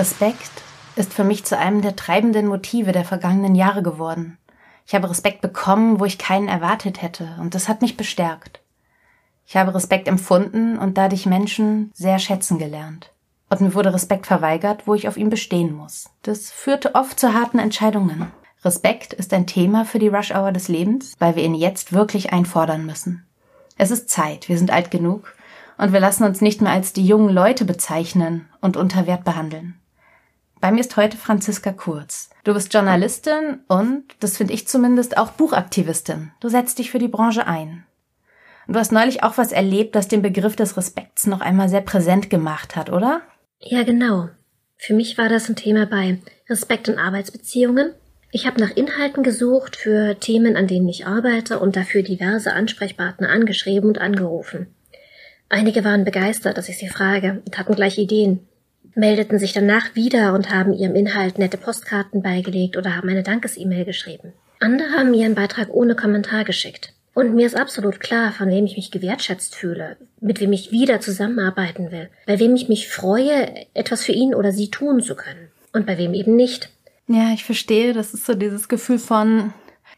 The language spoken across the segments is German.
Respekt ist für mich zu einem der treibenden Motive der vergangenen Jahre geworden. Ich habe Respekt bekommen, wo ich keinen erwartet hätte, und das hat mich bestärkt. Ich habe Respekt empfunden und dadurch Menschen sehr schätzen gelernt. Und mir wurde Respekt verweigert, wo ich auf ihn bestehen muss. Das führte oft zu harten Entscheidungen. Respekt ist ein Thema für die Rush Hour des Lebens, weil wir ihn jetzt wirklich einfordern müssen. Es ist Zeit, wir sind alt genug und wir lassen uns nicht mehr als die jungen Leute bezeichnen und unter Wert behandeln. Bei mir ist heute Franziska Kurz. Du bist Journalistin und, das finde ich zumindest, auch Buchaktivistin. Du setzt dich für die Branche ein. Und du hast neulich auch was erlebt, das den Begriff des Respekts noch einmal sehr präsent gemacht hat, oder? Ja, genau. Für mich war das ein Thema bei Respekt in Arbeitsbeziehungen. Ich habe nach Inhalten gesucht für Themen, an denen ich arbeite und dafür diverse Ansprechpartner angeschrieben und angerufen. Einige waren begeistert, dass ich sie frage und hatten gleich Ideen meldeten sich danach wieder und haben ihrem Inhalt nette Postkarten beigelegt oder haben eine Dankes-E-Mail geschrieben. Andere haben ihren Beitrag ohne Kommentar geschickt. Und mir ist absolut klar, von wem ich mich gewertschätzt fühle, mit wem ich wieder zusammenarbeiten will, bei wem ich mich freue, etwas für ihn oder sie tun zu können und bei wem eben nicht. Ja, ich verstehe, das ist so dieses Gefühl von,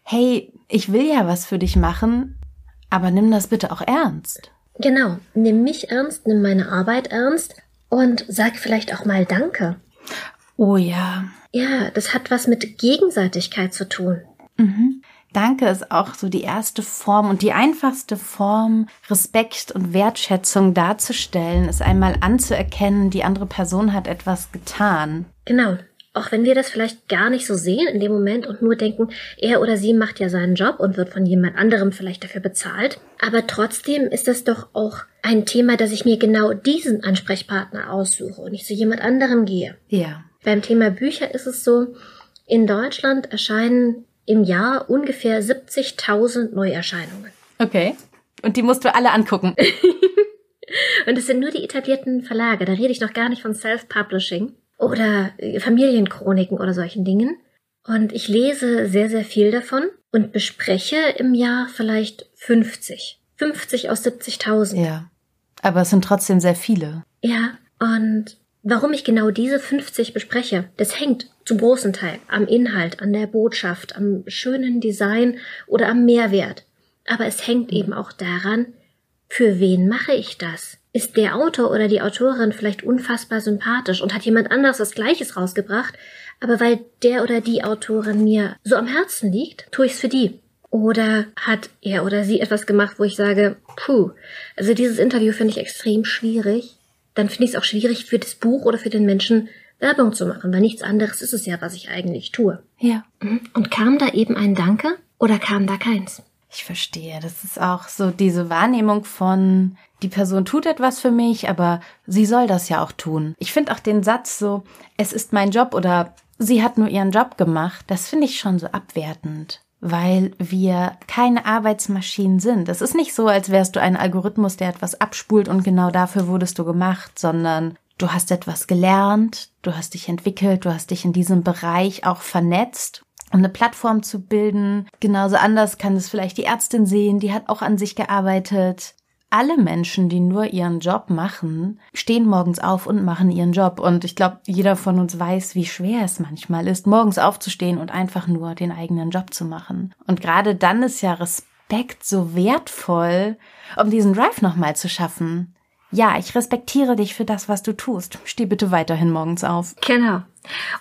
hey, ich will ja was für dich machen, aber nimm das bitte auch ernst. Genau, nimm mich ernst, nimm meine Arbeit ernst und sag vielleicht auch mal Danke. Oh ja. Ja, das hat was mit Gegenseitigkeit zu tun. Mhm. Danke ist auch so die erste Form und die einfachste Form, Respekt und Wertschätzung darzustellen, ist einmal anzuerkennen, die andere Person hat etwas getan. Genau. Auch wenn wir das vielleicht gar nicht so sehen in dem Moment und nur denken, er oder sie macht ja seinen Job und wird von jemand anderem vielleicht dafür bezahlt. Aber trotzdem ist das doch auch ein Thema, dass ich mir genau diesen Ansprechpartner aussuche und nicht zu jemand anderem gehe. Ja. Beim Thema Bücher ist es so, in Deutschland erscheinen im Jahr ungefähr 70.000 Neuerscheinungen. Okay. Und die musst du alle angucken. und es sind nur die etablierten Verlage. Da rede ich noch gar nicht von Self-Publishing oder äh, Familienchroniken oder solchen Dingen. Und ich lese sehr, sehr viel davon und bespreche im Jahr vielleicht 50. 50 aus 70.000. Ja. Aber es sind trotzdem sehr viele. Ja. Und warum ich genau diese 50 bespreche, das hängt zum großen Teil am Inhalt, an der Botschaft, am schönen Design oder am Mehrwert. Aber es hängt eben auch daran, für wen mache ich das? Ist der Autor oder die Autorin vielleicht unfassbar sympathisch und hat jemand anderes das Gleiches rausgebracht, aber weil der oder die Autorin mir so am Herzen liegt, tue ich's für die. Oder hat er oder sie etwas gemacht, wo ich sage, puh, also dieses Interview finde ich extrem schwierig. Dann finde ich es auch schwierig für das Buch oder für den Menschen Werbung zu machen, weil nichts anderes ist es ja, was ich eigentlich tue. Ja. Mhm. Und kam da eben ein Danke oder kam da keins? Ich verstehe. Das ist auch so diese Wahrnehmung von, die Person tut etwas für mich, aber sie soll das ja auch tun. Ich finde auch den Satz so, es ist mein Job oder sie hat nur ihren Job gemacht, das finde ich schon so abwertend. Weil wir keine Arbeitsmaschinen sind. Es ist nicht so, als wärst du ein Algorithmus, der etwas abspult und genau dafür wurdest du gemacht, sondern du hast etwas gelernt, du hast dich entwickelt, du hast dich in diesem Bereich auch vernetzt um eine Plattform zu bilden. Genauso anders kann es vielleicht die Ärztin sehen, die hat auch an sich gearbeitet. Alle Menschen, die nur ihren Job machen, stehen morgens auf und machen ihren Job. Und ich glaube, jeder von uns weiß, wie schwer es manchmal ist, morgens aufzustehen und einfach nur den eigenen Job zu machen. Und gerade dann ist ja Respekt so wertvoll, um diesen Drive nochmal zu schaffen. Ja, ich respektiere dich für das, was du tust. Steh bitte weiterhin morgens auf. Genau.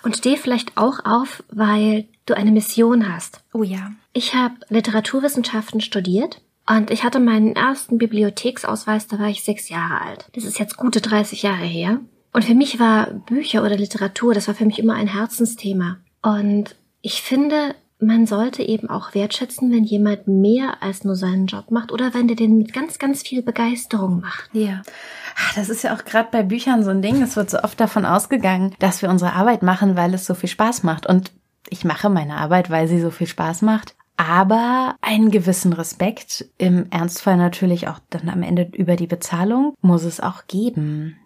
Und steh vielleicht auch auf, weil du eine Mission hast. Oh ja. Ich habe Literaturwissenschaften studiert und ich hatte meinen ersten Bibliotheksausweis, da war ich sechs Jahre alt. Das ist jetzt gute 30 Jahre her. Und für mich war Bücher oder Literatur, das war für mich immer ein Herzensthema. Und ich finde, man sollte eben auch wertschätzen, wenn jemand mehr als nur seinen Job macht oder wenn der den mit ganz, ganz viel Begeisterung macht. Ja. Ah, das ist ja auch gerade bei Büchern so ein Ding. Es wird so oft davon ausgegangen, dass wir unsere Arbeit machen, weil es so viel Spaß macht. Und ich mache meine Arbeit, weil sie so viel Spaß macht. Aber einen gewissen Respekt, im Ernstfall natürlich auch dann am Ende über die Bezahlung, muss es auch geben.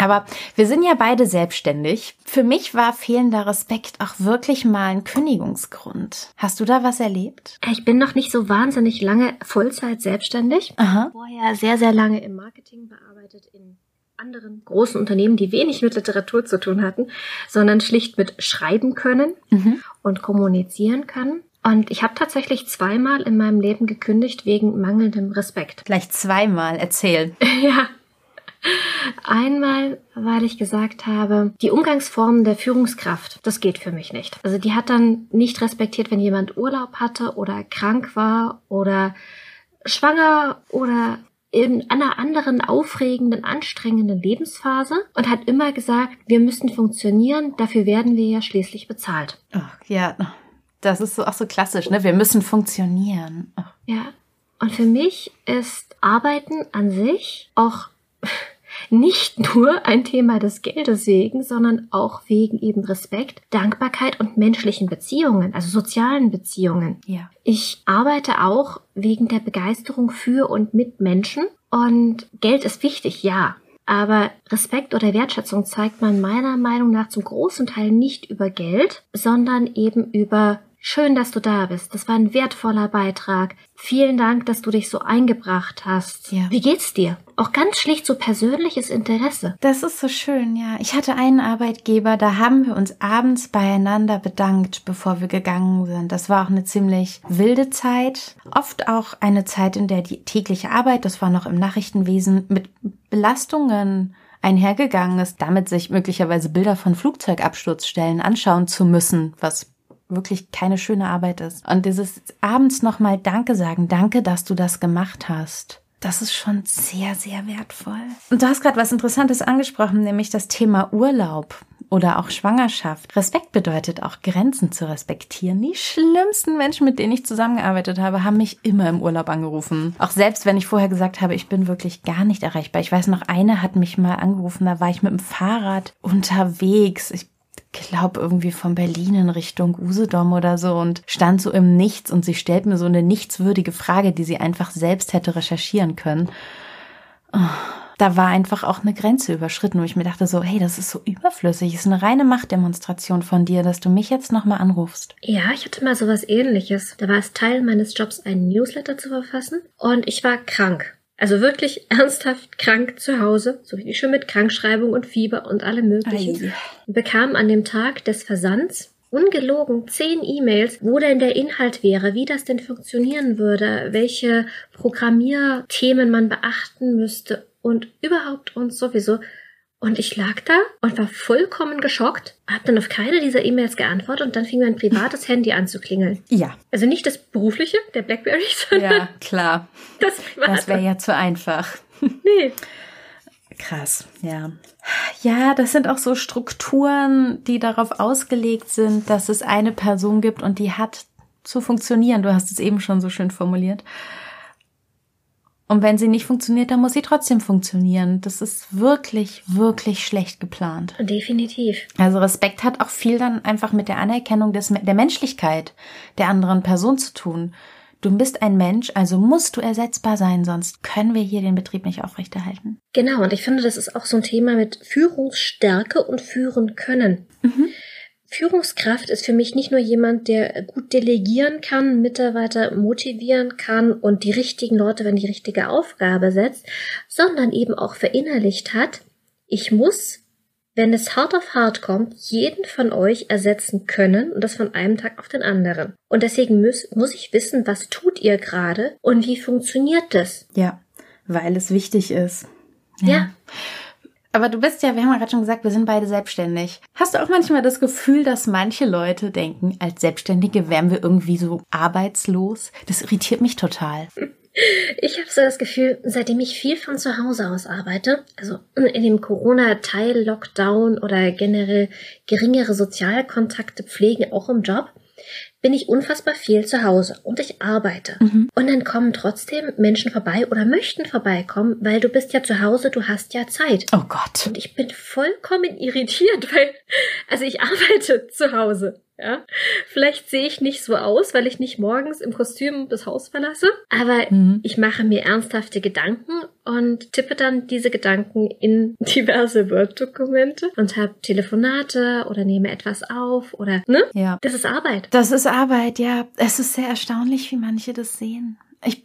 Aber wir sind ja beide selbstständig. Für mich war fehlender Respekt auch wirklich mal ein Kündigungsgrund. Hast du da was erlebt? Ich bin noch nicht so wahnsinnig lange Vollzeit selbstständig. Aha. Vorher sehr, sehr lange im Marketing bearbeitet in anderen großen Unternehmen, die wenig mit Literatur zu tun hatten, sondern schlicht mit schreiben können Mhm. und kommunizieren können. Und ich habe tatsächlich zweimal in meinem Leben gekündigt wegen mangelndem Respekt. Gleich zweimal erzählen. Ja. Einmal, weil ich gesagt habe, die Umgangsformen der Führungskraft, das geht für mich nicht. Also die hat dann nicht respektiert, wenn jemand Urlaub hatte oder krank war oder schwanger oder in einer anderen aufregenden, anstrengenden Lebensphase und hat immer gesagt, wir müssen funktionieren, dafür werden wir ja schließlich bezahlt. Ach, ja, das ist so auch so klassisch, ne? Wir müssen funktionieren. Ach, Ja. Und für mich ist Arbeiten an sich auch nicht nur ein Thema des Geldes wegen, sondern auch wegen eben Respekt, Dankbarkeit und menschlichen Beziehungen, also sozialen Beziehungen. ja. Ich arbeite auch wegen der Begeisterung für und mit Menschen und Geld ist wichtig, ja. Aber Respekt oder Wertschätzung zeigt man meiner Meinung nach zum großen Teil nicht über Geld, sondern eben über Schön, dass du da bist. Das war ein wertvoller Beitrag. Vielen Dank, dass du dich so eingebracht hast. Ja. Wie geht's dir? Auch ganz schlicht so persönliches Interesse. Das ist so schön, ja. Ich hatte einen Arbeitgeber, da haben wir uns abends beieinander bedankt, bevor wir gegangen sind. Das war auch eine ziemlich wilde Zeit. Oft auch eine Zeit, in der die tägliche Arbeit, das war noch im Nachrichtenwesen, mit Belastungen einhergegangen ist, damit sich möglicherweise Bilder von Flugzeugabsturzstellen anschauen zu müssen, was wirklich keine schöne Arbeit ist. Und dieses abends nochmal Danke sagen, danke, dass du das gemacht hast. Das ist schon sehr, sehr wertvoll. Und du hast gerade was Interessantes angesprochen, nämlich das Thema Urlaub oder auch Schwangerschaft. Respekt bedeutet auch Grenzen zu respektieren. Die schlimmsten Menschen, mit denen ich zusammengearbeitet habe, haben mich immer im Urlaub angerufen. Auch selbst wenn ich vorher gesagt habe, ich bin wirklich gar nicht erreichbar. Ich weiß noch, eine hat mich mal angerufen, da war ich mit dem Fahrrad unterwegs. Ich glaube irgendwie von Berlin in Richtung Usedom oder so und stand so im Nichts und sie stellt mir so eine nichtswürdige Frage, die sie einfach selbst hätte recherchieren können. Oh, da war einfach auch eine Grenze überschritten, wo ich mir dachte so, hey, das ist so überflüssig, ist eine reine Machtdemonstration von dir, dass du mich jetzt nochmal anrufst. Ja, ich hatte mal sowas ähnliches. Da war es Teil meines Jobs, einen Newsletter zu verfassen und ich war krank. Also wirklich ernsthaft krank zu Hause, so wie schon mit Krankschreibung und Fieber und allem möglichen. Ei. Bekam an dem Tag des Versands ungelogen zehn E-Mails, wo denn der Inhalt wäre, wie das denn funktionieren würde, welche Programmierthemen man beachten müsste und überhaupt und sowieso. Und ich lag da und war vollkommen geschockt, hab dann auf keine dieser E-Mails geantwortet und dann fing mein privates Handy an zu klingeln. Ja, Also nicht das berufliche, der Blackberry, sondern ja, klar. das private. Das wäre ja zu einfach. nee. Krass, ja. Ja, das sind auch so Strukturen, die darauf ausgelegt sind, dass es eine Person gibt und die hat zu funktionieren. Du hast es eben schon so schön formuliert. Und wenn sie nicht funktioniert, dann muss sie trotzdem funktionieren. Das ist wirklich, wirklich schlecht geplant. Definitiv. Also Respekt hat auch viel dann einfach mit der Anerkennung des, der Menschlichkeit der anderen Person zu tun. Du bist ein Mensch, also musst du ersetzbar sein, sonst können wir hier den Betrieb nicht aufrechterhalten. Genau, und ich finde, das ist auch so ein Thema mit Führungsstärke und führen können. Führungskraft ist für mich nicht nur jemand, der gut delegieren kann, Mitarbeiter motivieren kann und die richtigen Leute, wenn die richtige Aufgabe setzt, sondern eben auch verinnerlicht hat, ich muss, wenn es hart auf hart kommt, jeden von euch ersetzen können und das von einem Tag auf den anderen. Und deswegen muss, muss ich wissen, was tut ihr gerade und wie funktioniert das? Ja, weil es wichtig ist. Ja. Aber du bist ja, wir haben ja gerade schon gesagt, wir sind beide selbstständig. Hast du auch manchmal das Gefühl, dass manche Leute denken, als Selbstständige wären wir irgendwie so arbeitslos? Das irritiert mich total. Ich habe so das Gefühl, seitdem ich viel von zu Hause aus arbeite, also in dem Corona-Teil, Lockdown oder generell geringere Sozialkontakte pflegen, auch im Job, bin ich unfassbar viel zu Hause und ich arbeite. Mhm. Und dann kommen trotzdem Menschen vorbei oder möchten vorbeikommen, weil du bist ja zu Hause, du hast ja Zeit. Oh Gott. Und ich bin vollkommen irritiert, weil, also ich arbeite zu Hause. Ja, vielleicht sehe ich nicht so aus, weil ich nicht morgens im Kostüm das Haus verlasse, aber mhm. ich mache mir ernsthafte Gedanken und tippe dann diese Gedanken in diverse Word-Dokumente und habe Telefonate oder nehme etwas auf oder ne? Ja. Das ist Arbeit. Das ist Arbeit, ja. Es ist sehr erstaunlich, wie manche das sehen. Ich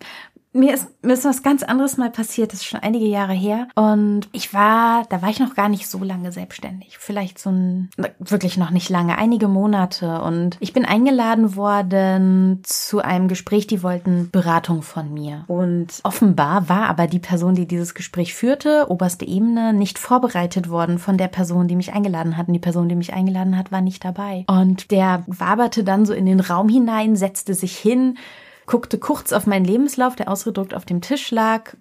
mir ist, mir ist was ganz anderes mal passiert, das ist schon einige Jahre her. Und ich war, da war ich noch gar nicht so lange selbstständig. Vielleicht so ein, wirklich noch nicht lange, einige Monate. Und ich bin eingeladen worden zu einem Gespräch, die wollten Beratung von mir. Und offenbar war aber die Person, die dieses Gespräch führte, oberste Ebene, nicht vorbereitet worden von der Person, die mich eingeladen hat. Und die Person, die mich eingeladen hat, war nicht dabei. Und der waberte dann so in den Raum hinein, setzte sich hin, guckte kurz auf meinen Lebenslauf, der ausgedruckt auf dem Tisch lag,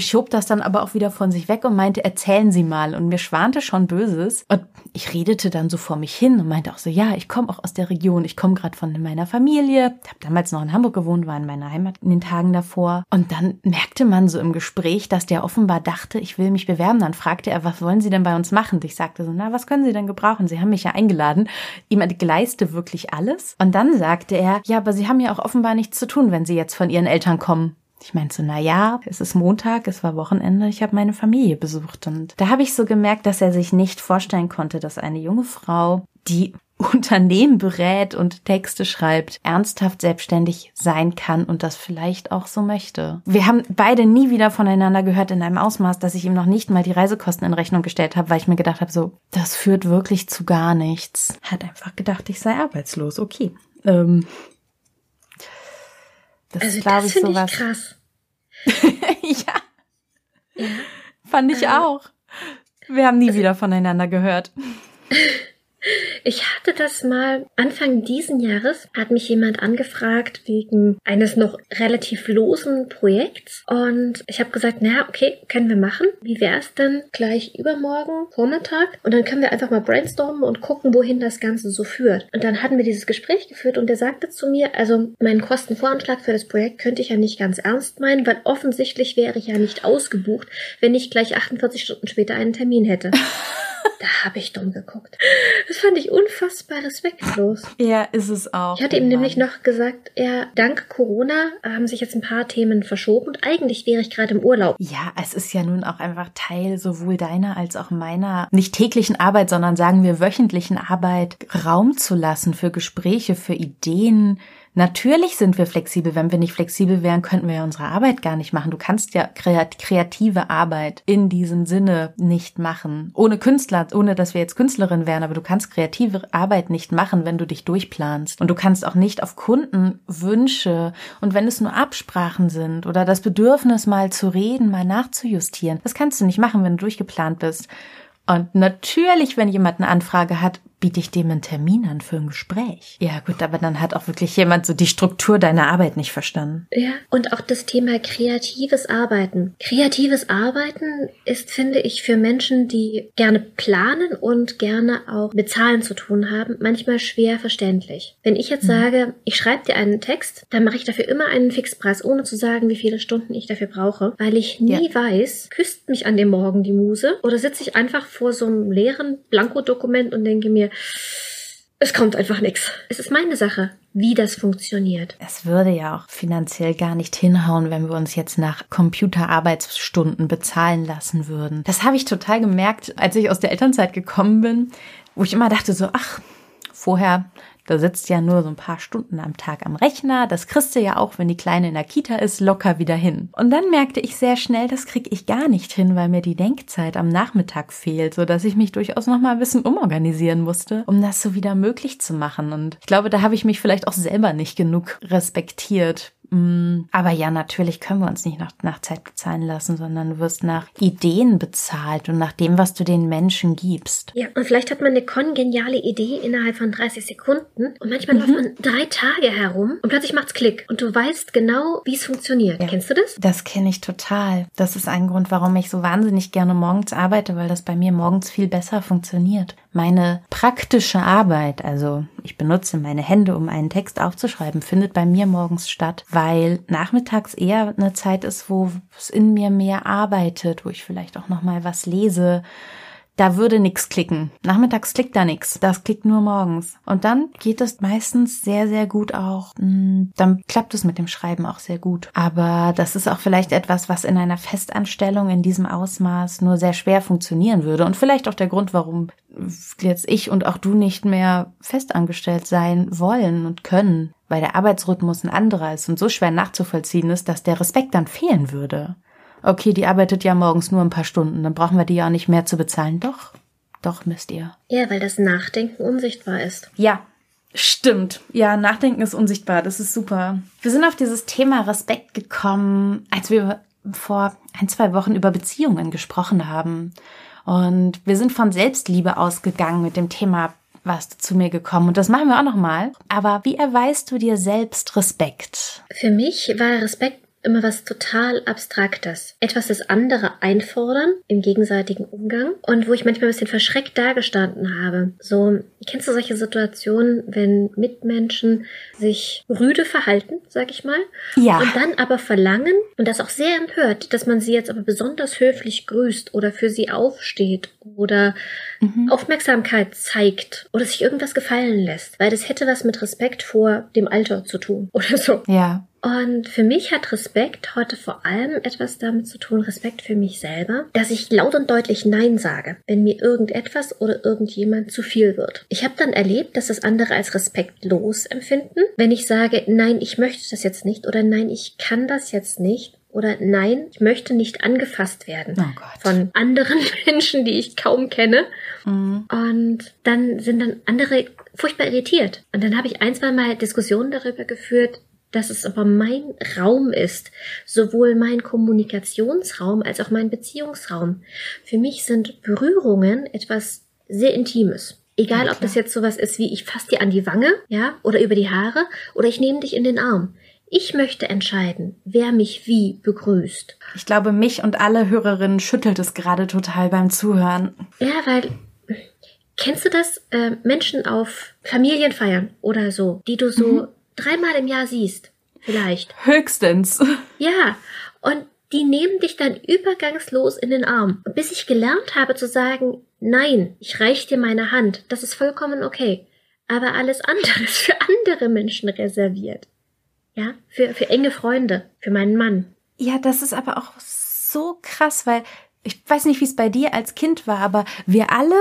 schob das dann aber auch wieder von sich weg und meinte, erzählen Sie mal. Und mir schwante schon Böses. Und ich redete dann so vor mich hin und meinte auch so, ja, ich komme auch aus der Region. Ich komme gerade von meiner Familie. Ich habe damals noch in Hamburg gewohnt, war in meiner Heimat in den Tagen davor. Und dann merkte man so im Gespräch, dass der offenbar dachte, ich will mich bewerben. Dann fragte er, was wollen Sie denn bei uns machen? Und ich sagte so, na, was können Sie denn gebrauchen? Sie haben mich ja eingeladen. Ihm geleiste wirklich alles. Und dann sagte er, ja, aber Sie haben ja auch offenbar nichts zu tun, wenn Sie jetzt von Ihren Eltern kommen. Ich meinte so, na ja, es ist Montag, es war Wochenende, ich habe meine Familie besucht und da habe ich so gemerkt, dass er sich nicht vorstellen konnte, dass eine junge Frau, die Unternehmen berät und Texte schreibt, ernsthaft selbstständig sein kann und das vielleicht auch so möchte. Wir haben beide nie wieder voneinander gehört in einem Ausmaß, dass ich ihm noch nicht mal die Reisekosten in Rechnung gestellt habe, weil ich mir gedacht habe, so, das führt wirklich zu gar nichts. Hat einfach gedacht, ich sei arbeitslos. Okay. Ähm, das also glaube ich sowas. Ich krass. ja. ja. Fand ich ähm. auch. Wir haben nie also, wieder voneinander gehört. Ich hatte das mal Anfang diesen Jahres, hat mich jemand angefragt wegen eines noch relativ losen Projekts und ich habe gesagt, naja, okay, können wir machen. Wie wäre es denn gleich übermorgen Vormittag und dann können wir einfach mal brainstormen und gucken, wohin das Ganze so führt. Und dann hatten wir dieses Gespräch geführt und der sagte zu mir, also meinen Kostenvoranschlag für das Projekt könnte ich ja nicht ganz ernst meinen, weil offensichtlich wäre ich ja nicht ausgebucht, wenn ich gleich 48 Stunden später einen Termin hätte. Da habe ich dumm geguckt. Das fand ich unfassbar respektlos. Ja, ist es auch. Ich hatte ihm nämlich noch gesagt, ja, dank Corona haben sich jetzt ein paar Themen verschoben und eigentlich wäre ich gerade im Urlaub. Ja, es ist ja nun auch einfach Teil sowohl deiner als auch meiner nicht täglichen Arbeit, sondern sagen wir wöchentlichen Arbeit, Raum zu lassen für Gespräche, für Ideen, Natürlich sind wir flexibel. Wenn wir nicht flexibel wären, könnten wir ja unsere Arbeit gar nicht machen. Du kannst ja kreative Arbeit in diesem Sinne nicht machen. Ohne Künstler, ohne dass wir jetzt Künstlerin wären, aber du kannst kreative Arbeit nicht machen, wenn du dich durchplanst. Und du kannst auch nicht auf Kundenwünsche und wenn es nur Absprachen sind oder das Bedürfnis mal zu reden, mal nachzujustieren, das kannst du nicht machen, wenn du durchgeplant bist. Und natürlich, wenn jemand eine Anfrage hat, biete ich dem einen Termin an für ein Gespräch. Ja, gut, aber dann hat auch wirklich jemand so die Struktur deiner Arbeit nicht verstanden. Ja, und auch das Thema kreatives Arbeiten. Kreatives Arbeiten ist, finde ich, für Menschen, die gerne planen und gerne auch mit Zahlen zu tun haben, manchmal schwer verständlich. Wenn ich jetzt mhm. sage, ich schreibe dir einen Text, dann mache ich dafür immer einen Fixpreis, ohne zu sagen, wie viele Stunden ich dafür brauche, weil ich nie ja. weiß, küsst mich an dem Morgen die Muse oder sitze ich einfach vor so einem leeren Blankodokument und denke mir, es kommt einfach nichts. Es ist meine Sache, wie das funktioniert. Es würde ja auch finanziell gar nicht hinhauen, wenn wir uns jetzt nach Computerarbeitsstunden bezahlen lassen würden. Das habe ich total gemerkt, als ich aus der Elternzeit gekommen bin, wo ich immer dachte so, ach, vorher da sitzt ja nur so ein paar Stunden am Tag am Rechner. Das kriegst du ja auch, wenn die Kleine in der Kita ist, locker wieder hin. Und dann merkte ich sehr schnell, das kriege ich gar nicht hin, weil mir die Denkzeit am Nachmittag fehlt, so dass ich mich durchaus noch mal ein bisschen umorganisieren musste, um das so wieder möglich zu machen. Und ich glaube, da habe ich mich vielleicht auch selber nicht genug respektiert aber ja, natürlich können wir uns nicht nach, nach Zeit bezahlen lassen, sondern du wirst nach Ideen bezahlt und nach dem, was du den Menschen gibst. Ja, und vielleicht hat man eine kongeniale Idee innerhalb von 30 Sekunden und manchmal mhm. läuft man drei Tage herum und plötzlich macht's Klick und du weißt genau, wie es funktioniert. Ja. Kennst du das? Das kenne ich total. Das ist ein Grund, warum ich so wahnsinnig gerne morgens arbeite, weil das bei mir morgens viel besser funktioniert. Meine praktische Arbeit, also ich benutze meine Hände, um einen Text aufzuschreiben, findet bei mir morgens statt, weil nachmittags eher eine Zeit ist, wo es in mir mehr arbeitet, wo ich vielleicht auch noch mal was lese, da würde nix klicken. Nachmittags klickt da nix. Das klickt nur morgens. Und dann geht es meistens sehr, sehr gut auch. Hm, dann klappt es mit dem Schreiben auch sehr gut. Aber das ist auch vielleicht etwas, was in einer Festanstellung in diesem Ausmaß nur sehr schwer funktionieren würde. Und vielleicht auch der Grund, warum jetzt ich und auch du nicht mehr festangestellt sein wollen und können, weil der Arbeitsrhythmus ein anderer ist und so schwer nachzuvollziehen ist, dass der Respekt dann fehlen würde okay, die arbeitet ja morgens nur ein paar Stunden, dann brauchen wir die ja nicht mehr zu bezahlen. Doch, doch müsst ihr. Ja, weil das Nachdenken unsichtbar ist. Ja, stimmt. Ja, Nachdenken ist unsichtbar, das ist super. Wir sind auf dieses Thema Respekt gekommen, als wir vor ein, zwei Wochen über Beziehungen gesprochen haben. Und wir sind von Selbstliebe ausgegangen mit dem Thema du zu mir gekommen und das machen wir auch noch mal. Aber wie erweist du dir selbst Respekt? Für mich war Respekt immer was total Abstraktes. Etwas, das andere einfordern im gegenseitigen Umgang und wo ich manchmal ein bisschen verschreckt dagestanden habe. So, kennst du solche Situationen, wenn Mitmenschen sich rüde verhalten, sag ich mal? Ja. Und dann aber verlangen, und das auch sehr empört, dass man sie jetzt aber besonders höflich grüßt oder für sie aufsteht oder mhm. Aufmerksamkeit zeigt oder sich irgendwas gefallen lässt. Weil das hätte was mit Respekt vor dem Alter zu tun oder so. Ja. Und für mich hat Respekt heute vor allem etwas damit zu tun, Respekt für mich selber, dass ich laut und deutlich Nein sage, wenn mir irgendetwas oder irgendjemand zu viel wird. Ich habe dann erlebt, dass das andere als respektlos empfinden, wenn ich sage, nein, ich möchte das jetzt nicht oder nein, ich kann das jetzt nicht oder nein, ich möchte nicht angefasst werden oh von anderen Menschen, die ich kaum kenne. Mhm. Und dann sind dann andere furchtbar irritiert. Und dann habe ich ein, zwei Mal Diskussionen darüber geführt, dass es aber mein Raum ist, sowohl mein Kommunikationsraum als auch mein Beziehungsraum. Für mich sind Berührungen etwas sehr Intimes. Egal, ja, ob das jetzt sowas ist wie ich fasse dir an die Wange, ja, oder über die Haare, oder ich nehme dich in den Arm. Ich möchte entscheiden, wer mich wie begrüßt. Ich glaube, mich und alle Hörerinnen schüttelt es gerade total beim Zuhören. Ja, weil kennst du das? Äh, Menschen auf Familienfeiern oder so, die du so mhm dreimal im Jahr siehst, vielleicht. Höchstens. Ja, und die nehmen dich dann übergangslos in den Arm. bis ich gelernt habe zu sagen, nein, ich reich dir meine Hand, das ist vollkommen okay. Aber alles andere ist für andere Menschen reserviert. Ja, für, für enge Freunde, für meinen Mann. Ja, das ist aber auch so krass, weil ich weiß nicht, wie es bei dir als Kind war, aber wir alle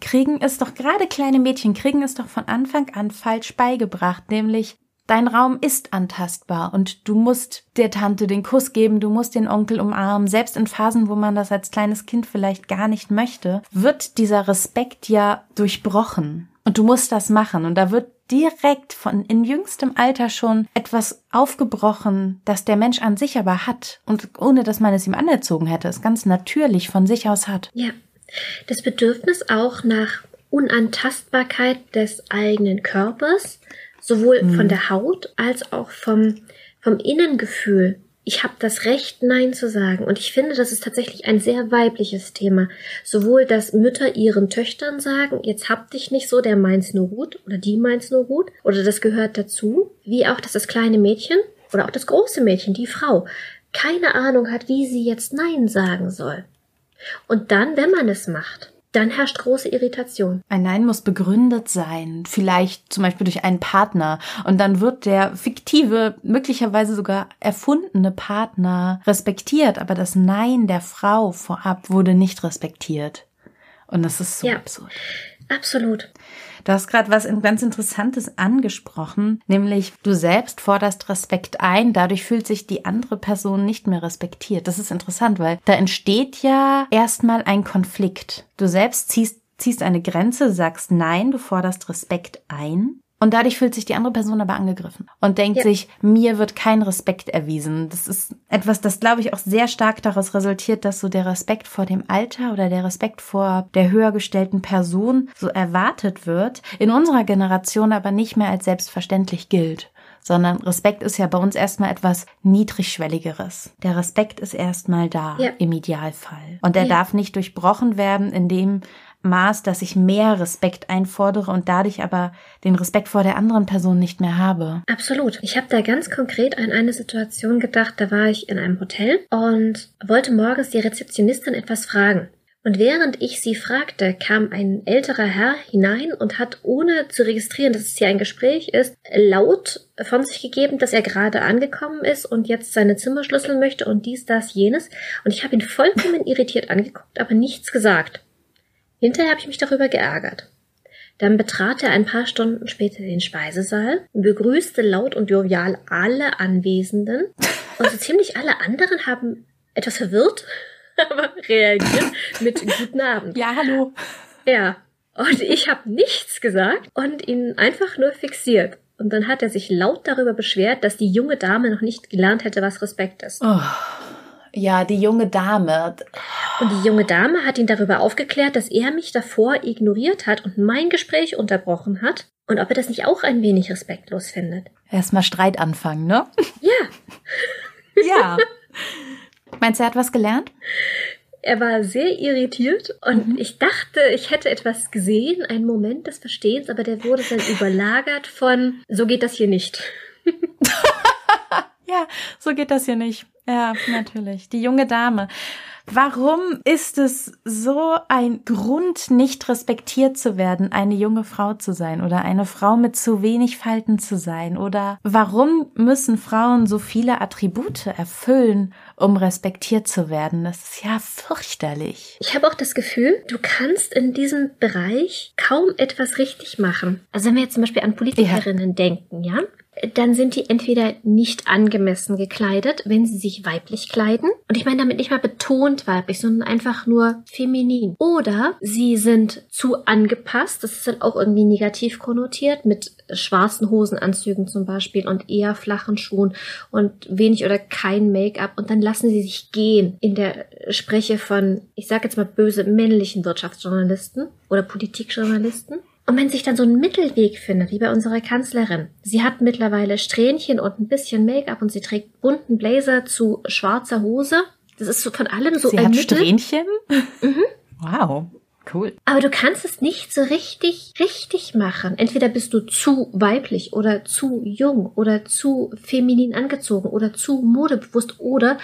kriegen es doch, gerade kleine Mädchen kriegen es doch von Anfang an falsch beigebracht, nämlich Dein Raum ist antastbar und du musst der Tante den Kuss geben, du musst den Onkel umarmen. Selbst in Phasen, wo man das als kleines Kind vielleicht gar nicht möchte, wird dieser Respekt ja durchbrochen. Und du musst das machen. Und da wird direkt von in jüngstem Alter schon etwas aufgebrochen, das der Mensch an sich aber hat. Und ohne dass man es ihm anerzogen hätte, es ganz natürlich von sich aus hat. Ja. Das Bedürfnis auch nach Unantastbarkeit des eigenen Körpers, sowohl mhm. von der Haut als auch vom, vom Innengefühl. Ich habe das Recht, Nein zu sagen. Und ich finde, das ist tatsächlich ein sehr weibliches Thema. Sowohl, dass Mütter ihren Töchtern sagen, jetzt hab dich nicht so, der meint's nur gut oder die meint's nur gut oder das gehört dazu, wie auch, dass das kleine Mädchen oder auch das große Mädchen, die Frau, keine Ahnung hat, wie sie jetzt Nein sagen soll. Und dann, wenn man es macht, dann herrscht große Irritation. Ein Nein muss begründet sein, vielleicht zum Beispiel durch einen Partner. Und dann wird der fiktive, möglicherweise sogar erfundene Partner respektiert, aber das Nein der Frau vorab wurde nicht respektiert. Und das ist so ja, absurd. Absolut. Du hast gerade was ganz Interessantes angesprochen, nämlich du selbst forderst Respekt ein, dadurch fühlt sich die andere Person nicht mehr respektiert. Das ist interessant, weil da entsteht ja erstmal ein Konflikt. Du selbst ziehst, ziehst eine Grenze, sagst nein, du forderst Respekt ein. Und dadurch fühlt sich die andere Person aber angegriffen und denkt ja. sich, mir wird kein Respekt erwiesen. Das ist etwas, das glaube ich auch sehr stark daraus resultiert, dass so der Respekt vor dem Alter oder der Respekt vor der höher gestellten Person so erwartet wird, in unserer Generation aber nicht mehr als selbstverständlich gilt sondern Respekt ist ja bei uns erstmal etwas niedrigschwelligeres. Der Respekt ist erstmal da, ja. im Idealfall. Und er ja. darf nicht durchbrochen werden, indem Maß, dass ich mehr Respekt einfordere und dadurch aber den Respekt vor der anderen Person nicht mehr habe. Absolut. Ich habe da ganz konkret an eine Situation gedacht, da war ich in einem Hotel und wollte morgens die Rezeptionistin etwas fragen. Und während ich sie fragte, kam ein älterer Herr hinein und hat, ohne zu registrieren, dass es hier ein Gespräch ist, laut von sich gegeben, dass er gerade angekommen ist und jetzt seine Zimmer schlüsseln möchte und dies, das, jenes. Und ich habe ihn vollkommen irritiert angeguckt, aber nichts gesagt. Hinterher habe ich mich darüber geärgert. Dann betrat er ein paar Stunden später den Speisesaal, begrüßte laut und jovial alle Anwesenden und so ziemlich alle anderen haben etwas verwirrt aber reagiert mit Guten Abend. Ja, hallo. Ja. Und ich habe nichts gesagt und ihn einfach nur fixiert. Und dann hat er sich laut darüber beschwert, dass die junge Dame noch nicht gelernt hätte, was Respekt ist. Oh. Ja, die junge Dame. Und die junge Dame hat ihn darüber aufgeklärt, dass er mich davor ignoriert hat und mein Gespräch unterbrochen hat. Und ob er das nicht auch ein wenig respektlos findet. Erstmal Streit anfangen, ne? Ja. ja. Meinst du, er hat was gelernt? Er war sehr irritiert und mhm. ich dachte, ich hätte etwas gesehen, einen Moment des Verstehens, aber der wurde dann überlagert von, so geht das hier nicht. ja, so geht das hier nicht. Ja, natürlich. Die junge Dame. Warum ist es so ein Grund, nicht respektiert zu werden, eine junge Frau zu sein oder eine Frau mit zu wenig Falten zu sein? Oder warum müssen Frauen so viele Attribute erfüllen, um respektiert zu werden? Das ist ja fürchterlich. Ich habe auch das Gefühl, du kannst in diesem Bereich kaum etwas richtig machen. Also wenn wir jetzt zum Beispiel an Politikerinnen ja. denken, ja? Dann sind die entweder nicht angemessen gekleidet, wenn sie sich weiblich kleiden. Und ich meine damit nicht mal betont weiblich, sondern einfach nur feminin. Oder sie sind zu angepasst. Das ist dann auch irgendwie negativ konnotiert mit schwarzen Hosenanzügen zum Beispiel und eher flachen Schuhen und wenig oder kein Make-up. Und dann lassen sie sich gehen in der Spreche von, ich sage jetzt mal böse, männlichen Wirtschaftsjournalisten oder Politikjournalisten. Und wenn sich dann so ein Mittelweg findet, wie bei unserer Kanzlerin, sie hat mittlerweile Strähnchen und ein bisschen Make-up und sie trägt bunten Blazer zu schwarzer Hose. Das ist so von allem so Sie hat Strähnchen? Mhm. Wow. Cool. Aber du kannst es nicht so richtig, richtig machen. Entweder bist du zu weiblich oder zu jung oder zu feminin angezogen oder zu modebewusst oder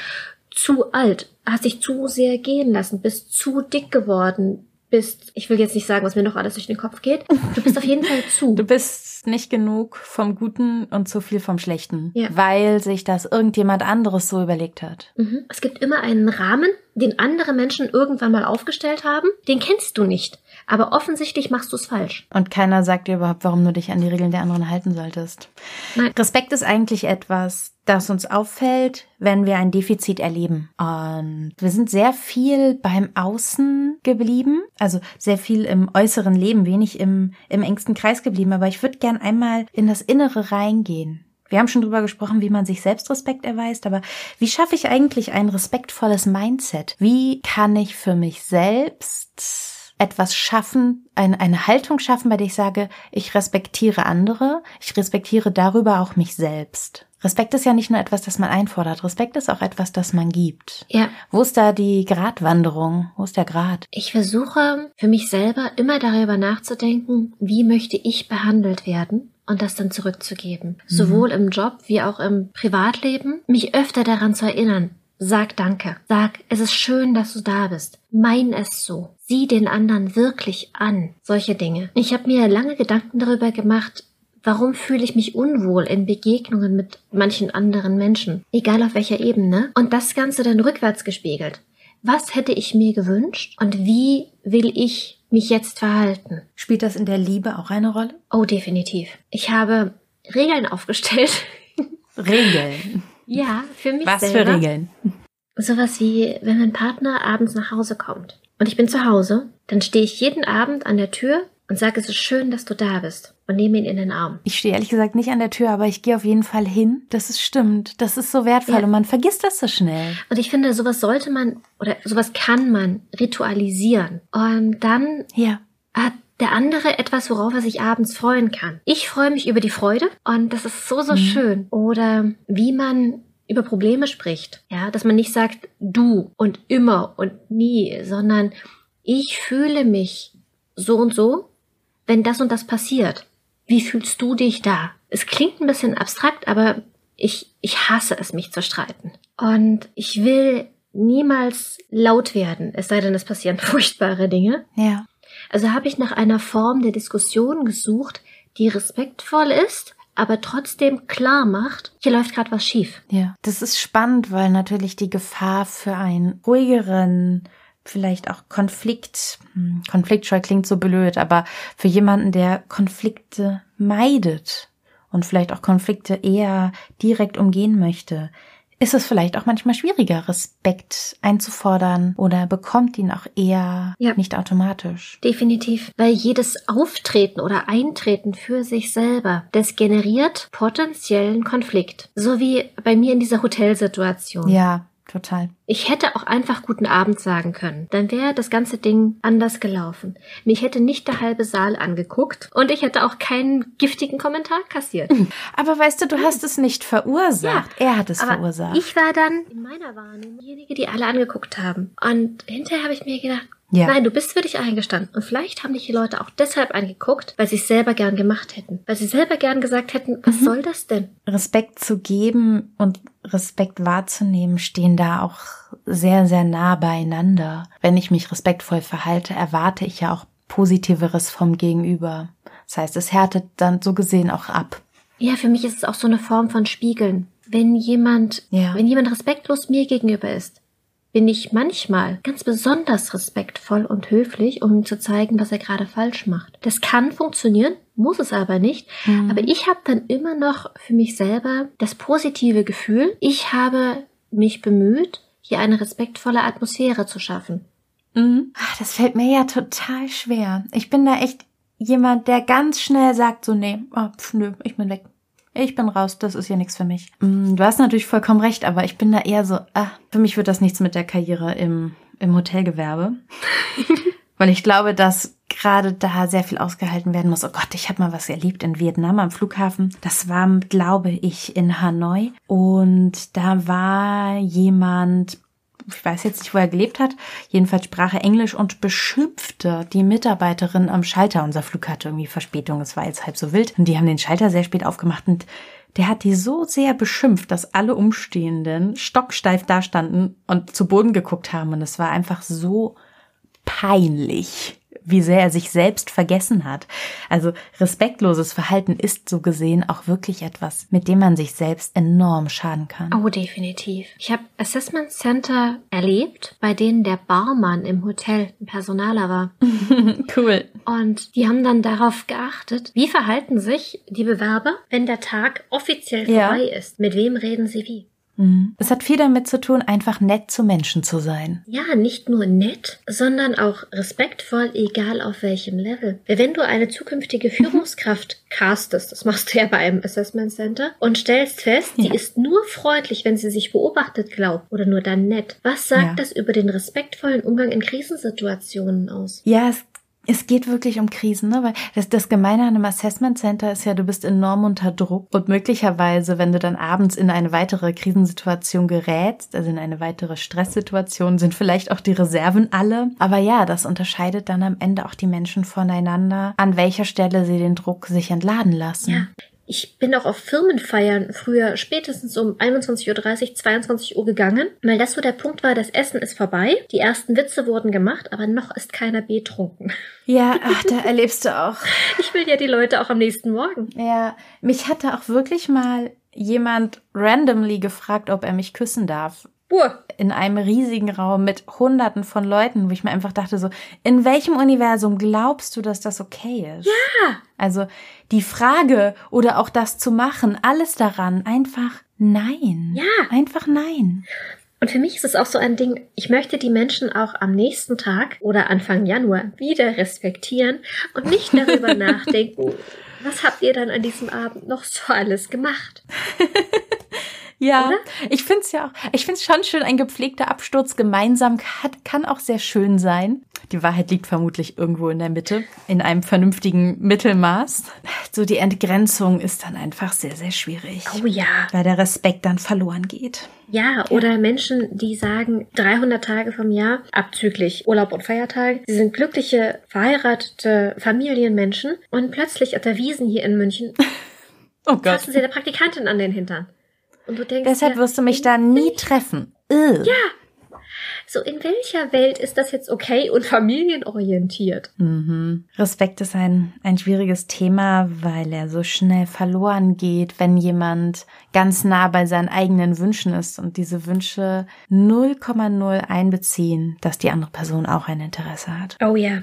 zu alt, hast dich zu sehr gehen lassen, bist zu dick geworden, bist, ich will jetzt nicht sagen, was mir noch alles durch den Kopf geht, du bist auf jeden Fall zu. Du bist nicht genug vom Guten und zu viel vom Schlechten, ja. weil sich das irgendjemand anderes so überlegt hat. Mhm. Es gibt immer einen Rahmen, den andere Menschen irgendwann mal aufgestellt haben, den kennst du nicht. Aber offensichtlich machst du es falsch. Und keiner sagt dir überhaupt, warum du dich an die Regeln der anderen halten solltest. Nein. Respekt ist eigentlich etwas, das uns auffällt, wenn wir ein Defizit erleben. Und wir sind sehr viel beim Außen geblieben, also sehr viel im äußeren Leben, wenig im, im engsten Kreis geblieben. Aber ich würde gern einmal in das Innere reingehen. Wir haben schon drüber gesprochen, wie man sich selbst Respekt erweist, aber wie schaffe ich eigentlich ein respektvolles Mindset? Wie kann ich für mich selbst etwas schaffen, eine, eine Haltung schaffen, bei der ich sage, ich respektiere andere, ich respektiere darüber auch mich selbst. Respekt ist ja nicht nur etwas, das man einfordert. Respekt ist auch etwas, das man gibt. Ja. Wo ist da die Gratwanderung? Wo ist der Grad? Ich versuche für mich selber immer darüber nachzudenken, wie möchte ich behandelt werden? und das dann zurückzugeben. Mhm. Sowohl im Job wie auch im Privatleben. Mich öfter daran zu erinnern, Sag Danke. Sag, es ist schön, dass du da bist. Mein es so. Sieh den anderen wirklich an. Solche Dinge. Ich habe mir lange Gedanken darüber gemacht, warum fühle ich mich unwohl in Begegnungen mit manchen anderen Menschen, egal auf welcher Ebene, und das Ganze dann rückwärts gespiegelt. Was hätte ich mir gewünscht und wie will ich mich jetzt verhalten? Spielt das in der Liebe auch eine Rolle? Oh, definitiv. Ich habe Regeln aufgestellt. Regeln. Ja, für mich Was selber. für Regeln? Sowas wie, wenn mein Partner abends nach Hause kommt und ich bin zu Hause, dann stehe ich jeden Abend an der Tür und sage, es ist schön, dass du da bist und nehme ihn in den Arm. Ich stehe ehrlich gesagt nicht an der Tür, aber ich gehe auf jeden Fall hin. Das ist stimmt. Das ist so wertvoll ja. und man vergisst das so schnell. Und ich finde, sowas sollte man oder sowas kann man ritualisieren. Und dann ja. hat der andere etwas, worauf er sich abends freuen kann. Ich freue mich über die Freude und das ist so, so mhm. schön. Oder wie man über Probleme spricht. Ja, dass man nicht sagt du und immer und nie, sondern ich fühle mich so und so, wenn das und das passiert, wie fühlst du dich da? Es klingt ein bisschen abstrakt, aber ich, ich hasse es, mich zu streiten. Und ich will niemals laut werden, es sei denn, es passieren furchtbare Dinge. Ja. Also habe ich nach einer Form der Diskussion gesucht, die respektvoll ist, aber trotzdem klar macht, hier läuft gerade was schief. Ja. Das ist spannend, weil natürlich die Gefahr für einen ruhigeren, vielleicht auch Konflikt, hm, konfliktscheu klingt so blöd, aber für jemanden, der Konflikte meidet und vielleicht auch Konflikte eher direkt umgehen möchte, ist es vielleicht auch manchmal schwieriger, Respekt einzufordern oder bekommt ihn auch eher Ja. nicht automatisch. Definitiv. Weil jedes Auftreten oder Eintreten für sich selber, das generiert potenziellen Konflikt. So wie bei mir in dieser Hotelsituation. Ja, total. Ich hätte auch einfach guten Abend sagen können. Dann wäre das ganze Ding anders gelaufen. Mich hätte nicht der halbe Saal angeguckt und ich hätte auch keinen giftigen Kommentar kassiert. Aber weißt du, du hast es nicht verursacht. er hat es verursacht. ich war dann in meiner Wahrnehmung diejenige, die alle angeguckt haben. Und hinterher habe ich mir gedacht, Ja. nein, du bist für dich eingestanden. Und vielleicht haben dich die Leute auch deshalb angeguckt, weil sie es selber gern gemacht hätten. Weil sie selber gern gesagt hätten, was Mhm. soll das denn? Respekt zu geben und Respekt wahrzunehmen stehen da auch sehr, sehr nah beieinander. Wenn ich mich respektvoll verhalte, erwarte ich ja auch Positiveres vom Gegenüber. Das heißt, es härtet dann so gesehen auch ab. Ja, für mich ist es auch so eine Form von Spiegeln. Wenn jemand, Ja. wenn jemand respektlos mir gegenüber ist, bin ich manchmal ganz besonders respektvoll und höflich, um ihm zu zeigen, was er gerade falsch macht. Das kann funktionieren, muss es aber nicht. Aber ich habe dann immer noch für mich selber das positive Gefühl, ich habe mich bemüht, hier eine respektvolle Atmosphäre zu schaffen. Mhm. Ach, das fällt mir ja total schwer. Ich bin da echt jemand, der ganz schnell sagt so, nee, oh, pf, nö, ich bin weg. Ich bin raus, das ist ja nichts für mich. Mm, Du hast natürlich vollkommen recht, aber ich bin da eher so, ah, für mich wird das nichts mit der Karriere im, im Hotelgewerbe. Weil ich glaube, dass gerade da sehr viel ausgehalten werden muss. Oh Gott, ich habe mal was erlebt in Vietnam am Flughafen. Das war, glaube ich, in Hanoi. Und da war jemand, ich weiß jetzt nicht, wo er gelebt hat. Jedenfalls sprach er Englisch und beschimpfte die Mitarbeiterin am Schalter. Unser Flug hatte irgendwie Verspätung. Es war jetzt halb so wild. Und die haben den Schalter sehr spät aufgemacht und der hat die so sehr beschimpft, dass alle Umstehenden stocksteif dastanden und zu Boden geguckt haben. Und es war einfach so peinlich, wie sehr er sich selbst vergessen hat. Also respektloses Verhalten ist so gesehen auch wirklich etwas, mit dem man sich selbst enorm schaden kann. Oh, definitiv. Ich habe Assessment Center erlebt, bei denen der Barmann im Hotel ein Personaler war. Cool. Und die haben dann darauf geachtet, wie verhalten sich die Bewerber, wenn der Tag offiziell Ja. vorbei ist. Mit wem reden sie wie? Mhm. Es hat viel damit zu tun, einfach nett zu Menschen zu sein. Ja, nicht nur nett, sondern auch respektvoll, egal auf welchem Level. Wenn du eine zukünftige Führungskraft castest, das machst du ja bei einem Assessment Center, und stellst fest, sie Ja. ist nur freundlich, wenn sie sich beobachtet glaubt, oder nur dann nett. Was sagt Ja. das über den respektvollen Umgang in Krisensituationen aus? Ja, es, es geht wirklich um Krisen, ne? Weil das, das Gemeine an einem Assessment Center ist ja, du bist enorm unter Druck und möglicherweise, wenn du dann abends in eine weitere Krisensituation gerätst, also in eine weitere Stresssituation, sind vielleicht auch die Reserven alle. Aber ja, das unterscheidet dann am Ende auch die Menschen voneinander, an welcher Stelle sie den Druck sich entladen lassen. Ja. Ich bin auch auf Firmenfeiern früher spätestens um 21.30 Uhr, 22 Uhr gegangen, weil das so der Punkt war, das Essen ist vorbei, die ersten Witze wurden gemacht, aber noch ist keiner betrunken. Ja, ach, da erlebst du auch. Ich will ja die Leute auch am nächsten Morgen. Ja, mich hatte auch wirklich mal jemand randomly gefragt, ob er mich küssen darf. Buh. in einem riesigen Raum mit hunderten von Leuten, wo ich mir einfach dachte so, in welchem Universum glaubst du, dass das okay ist? Ja. Also die Frage oder auch das zu machen, alles daran, einfach nein. Ja. Einfach nein. Und für mich ist es auch so ein Ding, ich möchte die Menschen auch am nächsten Tag oder Anfang Januar wieder respektieren und nicht darüber nachdenken, was habt ihr dann an diesem Abend noch so alles gemacht? Ja, Oder? ich finde es ja auch, ich finde es schon schön, ein gepflegter Absturz gemeinsam hat, kann auch sehr schön sein. Die Wahrheit liegt vermutlich irgendwo in der Mitte, in einem vernünftigen Mittelmaß. So die Entgrenzung ist dann einfach sehr, sehr schwierig. Oh ja. Weil der Respekt dann verloren geht. Ja, oder Menschen, die sagen, 300 Tage vom Jahr, abzüglich Urlaub und Feiertage, sie sind glückliche, verheiratete Familienmenschen und plötzlich auf der Wiesen hier in München Oh Gott. fassen sie der Praktikantin an den Hintern. Und du denkst Deshalb dir, wirst du mich da nie treffen. Ugh. Ja. So, in welcher Welt ist das jetzt okay und familienorientiert? Mhm. Respekt ist ein, ein schwieriges Thema, weil er so schnell verloren geht, wenn jemand ganz nah bei seinen eigenen Wünschen ist und diese Wünsche 0,0 einbeziehen, dass die andere Person auch ein Interesse hat. Oh ja.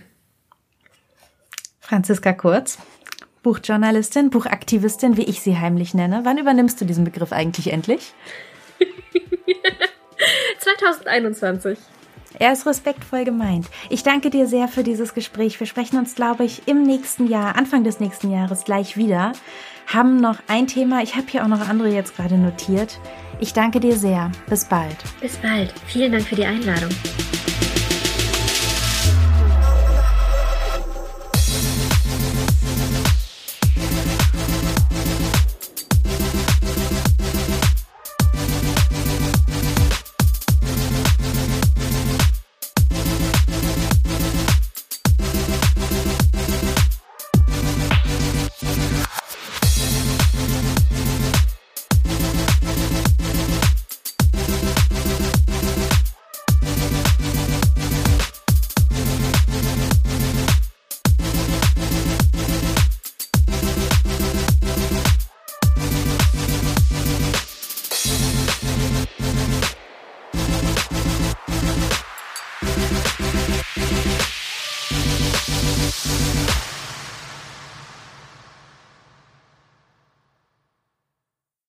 Franziska Kurz, Buchjournalistin, Buchaktivistin, wie ich sie heimlich nenne. Wann übernimmst du diesen Begriff eigentlich endlich? 2021. Er ist respektvoll gemeint. Ich danke dir sehr für dieses Gespräch. Wir sprechen uns, glaube ich, im nächsten Jahr, Anfang des nächsten Jahres gleich wieder. Haben noch ein Thema. Ich habe hier auch noch andere jetzt gerade notiert. Ich danke dir sehr. Bis bald. Bis bald. Vielen Dank für die Einladung.